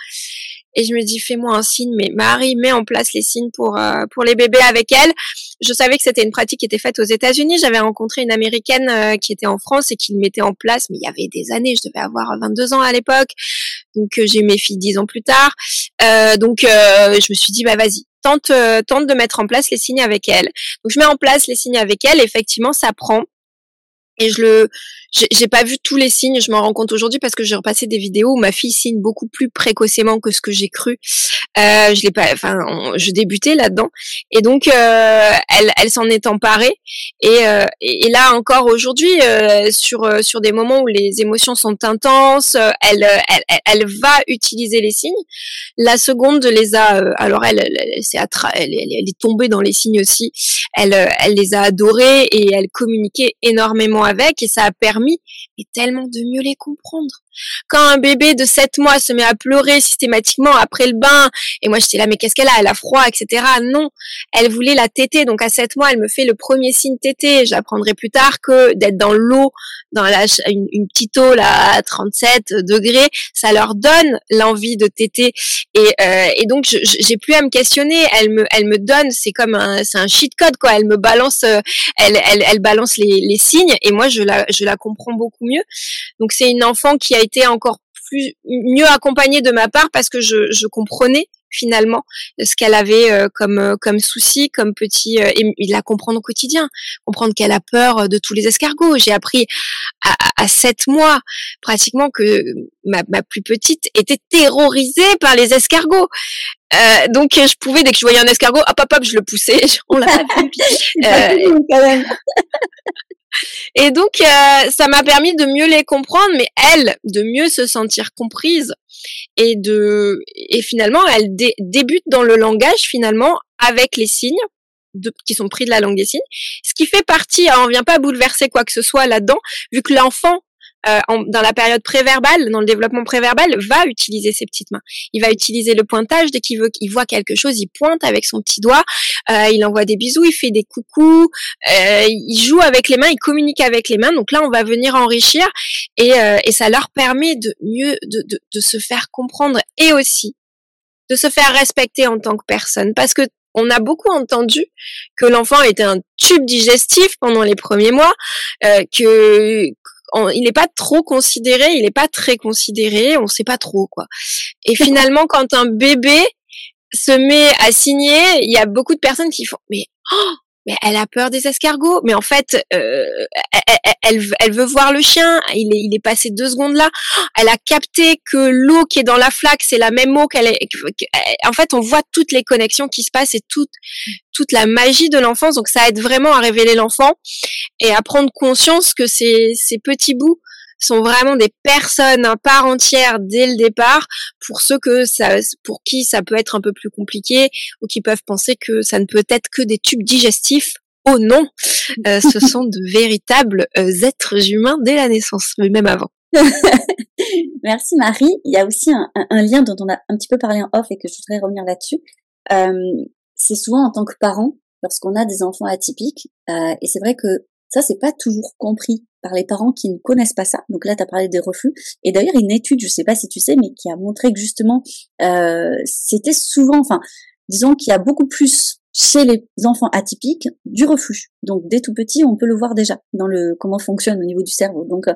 Et je me dis, fais-moi un signe, mais Marie met en place les signes pour, euh, pour les bébés avec elle. Je savais que c'était une pratique qui était faite aux États-Unis. J'avais rencontré une américaine euh, qui était en France et qui le mettait en place, mais il y avait des années. Je devais avoir 22 ans à l'époque. Donc, j'ai eu mes filles 10 ans plus tard. donc, je me suis dit, bah vas-y, tente, euh, tente de mettre en place les signes avec elle. Donc je mets en place les signes avec elle. Effectivement, ça prend. Et je le, j'ai pas vu tous les signes, je m'en rends compte aujourd'hui parce que j'ai repassé des vidéos où ma fille signe beaucoup plus précocement que ce que j'ai cru. Euh, je l'ai pas, enfin, je débutais là-dedans, et donc euh, elle, elle s'en est emparée. Et, euh, et, là encore aujourd'hui, euh, sur sur des moments où les émotions sont intenses, elle, elle, elle va utiliser les signes. La seconde les a, alors elle, elle, elle, elle, elle est tombée dans les signes aussi. Elle, elle les a adorés et elle communiquait énormément avec, et ça a permis tellement de mieux les comprendre. Quand un bébé de 7 mois se met à pleurer systématiquement après le bain, et moi j'étais là, mais qu'est-ce qu'elle a? Elle a froid, etc. Non, elle voulait la tétée. Donc à 7 mois, elle me fait le premier signe tétée. Je l'apprendrai plus tard que d'être dans l'eau, dans la, une, petite eau là, à 37 degrés, ça leur donne l'envie de téter. Et, euh, et donc j'ai plus à me questionner. Elle me, elle me donne, c'est comme un, c'est un cheat code quoi. Elle me balance, euh, elle, elle, elle balance les, les signes, et moi je la, je la comprends beaucoup mieux. Donc c'est une enfant qui a été encore plus mieux accompagnée de ma part parce que je, je comprenais finalement ce qu'elle avait euh, comme euh, comme souci, comme petit euh, et, la comprendre au quotidien, comprendre qu'elle a peur de tous les escargots. J'ai appris à, à, 7 mois pratiquement que ma, ma plus petite était terrorisée par les escargots. Euh, donc je pouvais dès que je voyais un escargot, hop hop hop, je le poussais, <laughs> on l'a <laughs> euh, et donc, euh, ça m'a permis de mieux les comprendre, mais elle, de mieux se sentir comprise et de et finalement, elle débute dans le langage finalement avec les signes qui sont pris de la langue des signes, ce qui fait partie, hein, on vient pas bouleverser quoi que ce soit là-dedans, vu que l'enfant euh, dans la période préverbale, dans le développement préverbal, va utiliser ses petites mains. Il va utiliser le pointage dès qu'il veut, qu'il voit quelque chose, il pointe avec son petit doigt, euh, il envoie des bisous, il fait des coucous, euh, il joue avec les mains, il communique avec les mains. Donc là, on va venir enrichir et, euh, et ça leur permet de mieux de, de, de se faire comprendre et aussi de se faire respecter en tant que personne, parce que on a beaucoup entendu que l'enfant était un tube digestif pendant les premiers mois, euh, que il n'est pas trop considéré, il n'est pas très considéré, on sait pas trop quoi. Et finalement, quand un bébé se met à signer, il y a beaucoup de personnes qui font mais oh, elle a peur des escargots. Mais en fait, euh, elle, veut voir le chien. Il est, passé deux secondes là. Elle a capté que l'eau qui est dans la flaque, c'est la même eau qu'elle est. En fait, on voit toutes les connexions qui se passent et toute, toute la magie de l'enfance. Donc, ça aide vraiment à révéler l'enfant et à prendre conscience que ces petits bouts sont vraiment des personnes à part entière dès le départ pour ceux que ça, pour qui ça peut être un peu plus compliqué ou qui peuvent penser que ça ne peut être que des tubes digestifs. Oh non, <laughs> euh, ce sont de véritables euh, êtres humains dès la naissance, mais même avant. <laughs> Merci Marie. Il y a aussi un, un, lien dont on a un petit peu parlé en off et que je voudrais revenir là-dessus. Euh, c'est souvent en tant que parent, lorsqu'on a des enfants atypiques, euh, et c'est vrai que ça, c'est pas toujours compris par les parents qui ne connaissent pas ça. Donc là, tu as parlé des reflux. Et d'ailleurs, une étude, je sais pas si tu sais, mais qui a montré que justement, euh, c'était souvent, enfin, disons qu'il y a beaucoup plus chez les enfants atypiques du reflux. Donc dès tout petit, on peut le voir déjà dans le comment fonctionne au niveau du cerveau. Donc euh,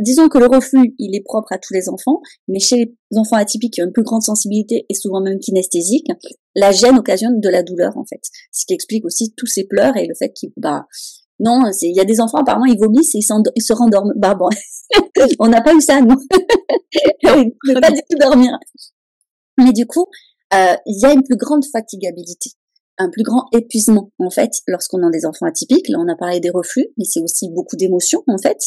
disons, que le reflux, il est propre à tous les enfants, mais chez les enfants atypiques qui ont une plus grande sensibilité et souvent même kinesthésique, la gêne occasionne de la douleur en fait. Ce qui explique aussi tous ces pleurs et le fait qu'il bah non, il y a des enfants, apparemment, ils vomissent et ils, se rendorment. Bah bon, <laughs> on n'a pas eu ça, non. ils ne pas du tout dormir. Mais du coup, euh, il y a une plus grande fatigabilité, un plus grand épuisement, en fait, lorsqu'on a des enfants atypiques. Là, on a parlé des reflux, mais c'est aussi beaucoup d'émotions, en fait.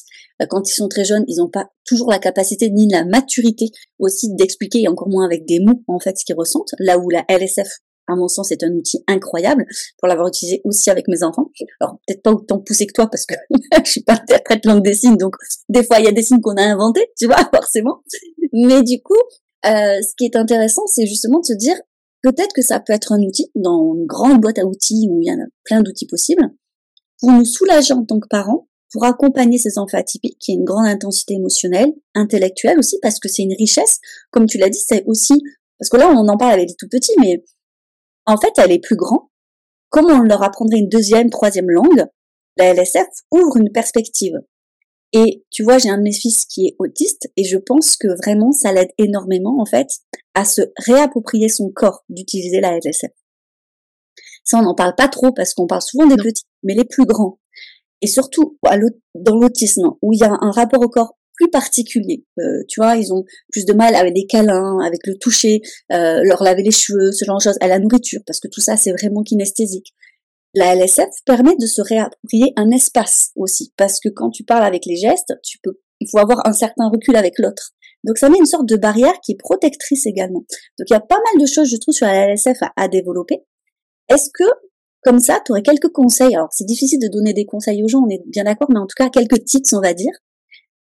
Euh, quand ils sont très jeunes, ils n'ont pas toujours la capacité ni la maturité aussi d'expliquer, et encore moins avec des mots, en fait, ce qu'ils ressentent. Là où la LSF à mon sens, c'est un outil incroyable pour l'avoir utilisé aussi avec mes enfants. Alors, peut-être pas autant poussé que toi parce que <laughs> je suis pas interprète langue des signes, donc des fois, il y a des signes qu'on a inventés, tu vois, <laughs> forcément. Mais du coup, euh, ce qui est intéressant, c'est justement de se dire, peut-être que ça peut être un outil dans une grande boîte à outils où il y en a plein d'outils possibles, pour nous soulager en tant que parents, pour accompagner ces enfants atypiques qui ont une grande intensité émotionnelle, intellectuelle aussi, parce que c'est une richesse. Comme tu l'as dit, c'est aussi, parce que là, on en parle avec les tout petits, mais en fait, elle est plus grand. Comme on leur apprendrait une deuxième, troisième langue, la LSF ouvre une perspective. Et tu vois, j'ai un de mes fils qui est autiste et je pense que vraiment ça l'aide énormément en fait à se réapproprier son corps d'utiliser la LSF. Ça, on n'en parle pas trop parce qu'on parle souvent des petits, mais les plus grands. Et surtout dans l'autisme, où il y a un rapport au corps plus particulier. Euh, tu vois, ils ont plus de mal avec des câlins, avec le toucher, euh, leur laver les cheveux, ce genre de choses, à la nourriture, parce que tout ça, c'est vraiment kinesthésique. La LSF permet de se réapproprier un espace aussi, parce que quand tu parles avec les gestes, tu peux, il faut avoir un certain recul avec l'autre. Donc ça met une sorte de barrière qui est protectrice également. Donc il y a pas mal de choses, je trouve, sur la LSF à, à développer. Est-ce que comme ça, tu aurais quelques conseils? Alors c'est difficile de donner des conseils aux gens, on est bien d'accord, mais en tout cas quelques tips, on va dire,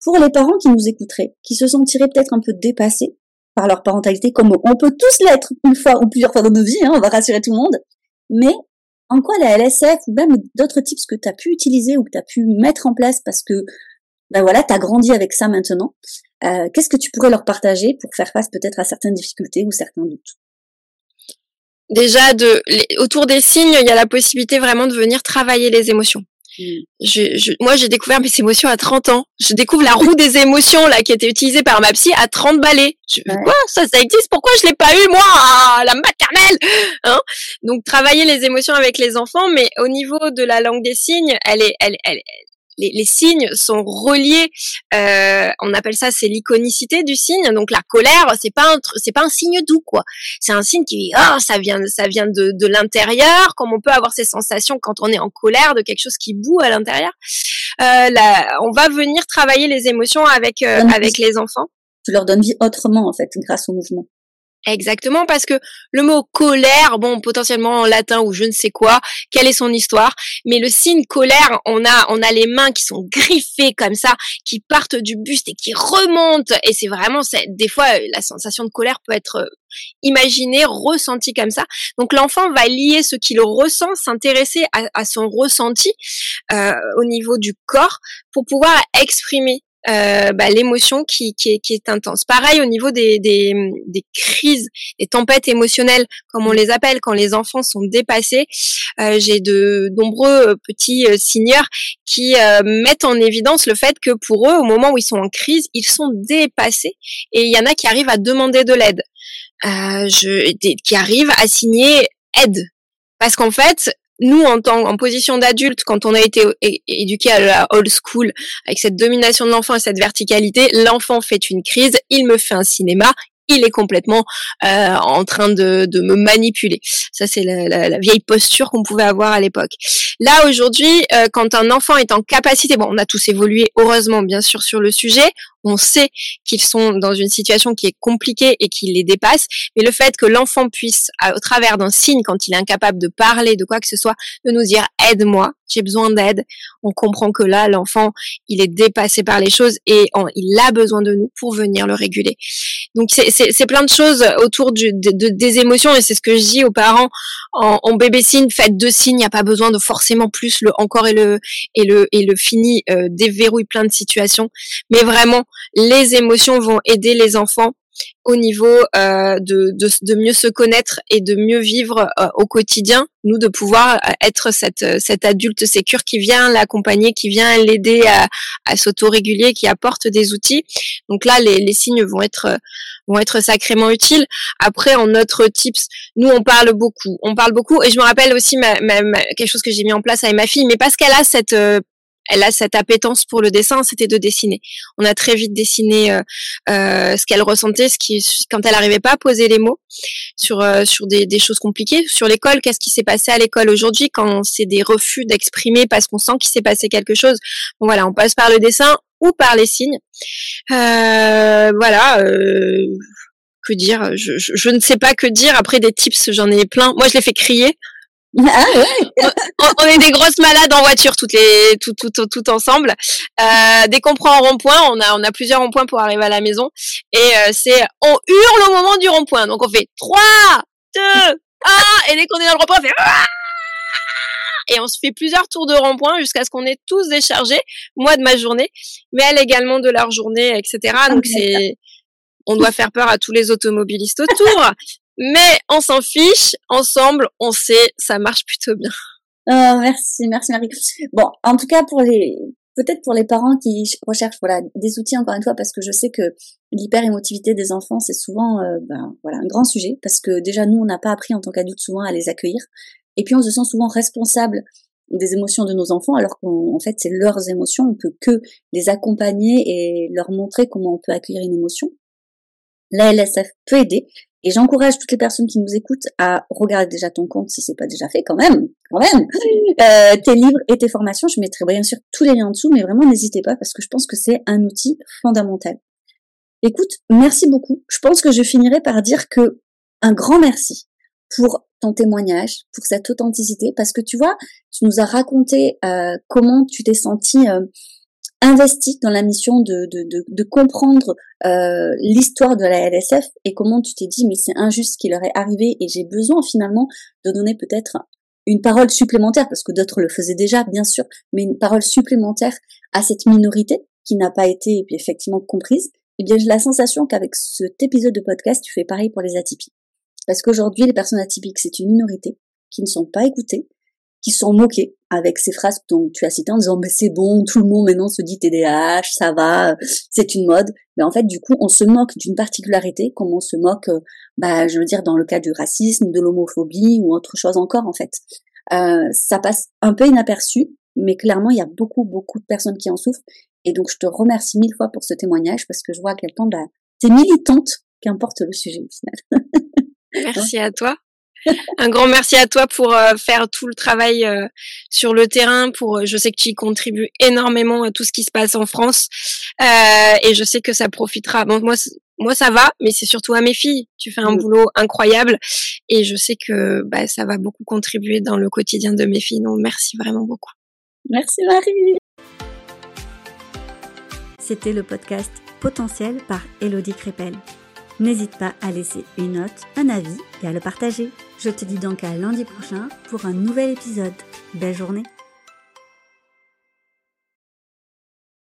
pour les parents qui nous écouteraient, qui se sentiraient peut-être un peu dépassés par leur parentalité, comme on peut tous l'être une fois ou plusieurs fois dans nos vies, hein, on va rassurer tout le monde, mais en quoi la LSF ou même d'autres tips que tu as pu utiliser ou que tu as pu mettre en place parce que ben voilà, tu grandi avec ça maintenant, euh, qu'est-ce que tu pourrais leur partager pour faire face peut-être à certaines difficultés ou certains doutes? Déjà, de, autour des signes, il y a la possibilité vraiment de venir travailler les émotions. Je, je, moi, j'ai découvert mes émotions à 30 ans. Je découvre la roue des émotions là qui était utilisée par ma psy à 30 balais. Je, Quoi? Ça, ça existe? Pourquoi je l'ai pas eu moi? À la maternelle hein? Donc, travailler les émotions avec les enfants, mais au niveau de la langue des signes, elle est, elle, elle, les, les, signes sont reliés. Euh, on appelle ça c'est l'iconicité du signe. Donc la colère, c'est pas un c'est pas un signe doux quoi. C'est un signe qui ah ça vient ça vient de, de l'intérieur. Comme on peut avoir ces sensations quand on est en colère de quelque chose qui boue à l'intérieur. Euh, on va venir travailler les émotions avec euh, avec les enfants. Tu leur donnes vie autrement en fait grâce au mouvement. Exactement, parce que le mot colère, bon, potentiellement en latin ou je ne sais quoi, quelle est son histoire, mais le signe colère, on a, on a les mains qui sont griffées comme ça, qui partent du buste et qui remontent, et c'est vraiment, des fois, la sensation de colère peut être euh, imaginée, ressentie comme ça. Donc l'enfant va lier ce qu'il ressent, s'intéresser à, son ressenti euh, au niveau du corps pour pouvoir exprimer euh, bah, l'émotion qui, qui, est, qui, est, intense. Pareil au niveau des, des, des, crises, des tempêtes émotionnelles, comme on les appelle, quand les enfants sont dépassés. Euh, J'ai de nombreux euh, petits euh, signeurs qui euh, mettent en évidence le fait que pour eux, au moment où ils sont en crise, ils sont dépassés et il y en a qui arrivent à demander de l'aide, je, qui arrivent à signer aide. Parce qu'en fait, nous, en tant en position d'adulte, quand on a été éduqué à la old school, avec cette domination de l'enfant et cette verticalité, l'enfant fait une crise, il me fait un cinéma, il est complètement euh, en train de, me manipuler. Ça, c'est la, vieille posture qu'on pouvait avoir à l'époque. Là, aujourd'hui, euh, quand un enfant est en capacité, bon, on a tous évolué, heureusement, bien sûr, sur le sujet, on sait qu'ils sont dans une situation qui est compliquée et qui les dépasse, mais le fait que l'enfant puisse, au travers d'un signe, quand il est incapable de parler de quoi que ce soit, de nous dire aide-moi, j'ai besoin d'aide, on comprend que là, l'enfant, il est dépassé par les choses et il a besoin de nous pour venir le réguler. Donc c'est plein de choses autour des émotions et c'est ce que je dis aux parents. En, bébé signe, faites deux signes, il n'y a pas besoin de forcément plus le encore et le et le et le fini euh, déverrouille plein de situations, mais vraiment les émotions vont aider les enfants au niveau euh, de, de, mieux se connaître et de mieux vivre euh, au quotidien, nous de pouvoir euh, être cette, cette adulte sécure qui vient l'accompagner, qui vient l'aider à, à s'autoréguler, qui apporte des outils. Donc là, les, les signes vont être vont être sacrément utiles. Après, en notre tips, nous on parle beaucoup, on parle beaucoup, et je me rappelle aussi ma, quelque chose que j'ai mis en place avec ma fille, mais parce qu'elle a cette elle a cette appétence pour le dessin, c'était de dessiner. On a très vite dessiné euh, euh, ce qu'elle ressentait, ce qui, quand elle n'arrivait pas à poser les mots sur euh, sur des, choses compliquées, sur l'école. Qu'est-ce qui s'est passé à l'école aujourd'hui quand c'est des refus d'exprimer parce qu'on sent qu'il s'est passé quelque chose? Bon voilà, on passe par le dessin ou par les signes. voilà. que dire? Je, je, je, ne sais pas que dire. Après des tips, j'en ai plein. Moi, je les fais crier. Ah on, est des grosses malades en voiture toutes les tout tout tout, ensemble. Euh, dès qu'on prend un rond-point, on a on a plusieurs ronds-points pour arriver à la maison et euh, c'est on hurle au moment du rond-point. Donc on fait 3 2 1 et dès qu'on est dans le rond-point, on fait et on se fait plusieurs tours de rond-point jusqu'à ce qu'on ait tous déchargé, moi de ma journée, mais elle également de leur journée, etc. Donc c'est on doit faire peur à tous les automobilistes autour. Mais on s'en fiche, ensemble, on sait, ça marche plutôt bien. Oh, merci, merci Marie. Bon, en tout cas pour les, peut-être pour les parents qui recherchent voilà des outils encore une fois parce que je sais que l'hyper-émotivité des enfants c'est souvent euh, ben, voilà un grand sujet parce que déjà nous on n'a pas appris en tant qu'adultes souvent à les accueillir et puis on se sent souvent responsable des émotions de nos enfants alors qu'en fait c'est leurs émotions on peut que les accompagner et leur montrer comment on peut accueillir une émotion. La LSF peut aider et j'encourage toutes les personnes qui nous écoutent à regarder déjà ton compte si c'est pas déjà fait quand même, quand même. Euh, tes livres et tes formations, je mettrai bien sûr tous les liens en dessous, mais vraiment n'hésitez pas parce que je pense que c'est un outil fondamental. Écoute, merci beaucoup. Je pense que je finirai par dire que un grand merci pour ton témoignage, pour cette authenticité, parce que tu vois, tu nous as raconté euh, comment tu t'es senti euh, investi dans la mission de, de, de, de comprendre euh, l'histoire de la LSF et comment tu t'es dit mais c'est injuste ce qui leur est arrivé et j'ai besoin finalement de donner peut-être une parole supplémentaire parce que d'autres le faisaient déjà bien sûr mais une parole supplémentaire à cette minorité qui n'a pas été effectivement comprise. Et eh bien j'ai la sensation qu'avec cet épisode de podcast tu fais pareil pour les atypiques. Parce qu'aujourd'hui les personnes atypiques c'est une minorité qui ne sont pas écoutées qui sont moqués avec ces phrases dont tu as citées en disant mais c'est bon, tout le monde maintenant se dit TDAH, ça va, c'est une mode. Mais en fait, du coup, on se moque d'une particularité, comme on se moque, euh, bah, je veux dire, dans le cas du racisme, de l'homophobie ou autre chose encore, en fait. Euh, ça passe un peu inaperçu, mais clairement, il y a beaucoup, beaucoup de personnes qui en souffrent. Et donc, je te remercie mille fois pour ce témoignage parce que je vois à quel point bah, t'es militante, qu'importe le sujet au final. Merci à toi. <laughs> un grand merci à toi pour euh, faire tout le travail euh, sur le terrain. Pour, euh, je sais que tu y contribues énormément à tout ce qui se passe en France, et je sais que ça profitera. Bon, moi, moi ça va, mais c'est surtout à mes filles. Tu fais un mm. boulot incroyable, et je sais que bah, ça va beaucoup contribuer dans le quotidien de mes filles. Donc merci vraiment beaucoup. Merci Marie. C'était le podcast Potentiel par Elodie Crépel. N'hésite pas à laisser une note, un avis et à le partager. Je te dis donc à lundi prochain pour un nouvel épisode. Belle journée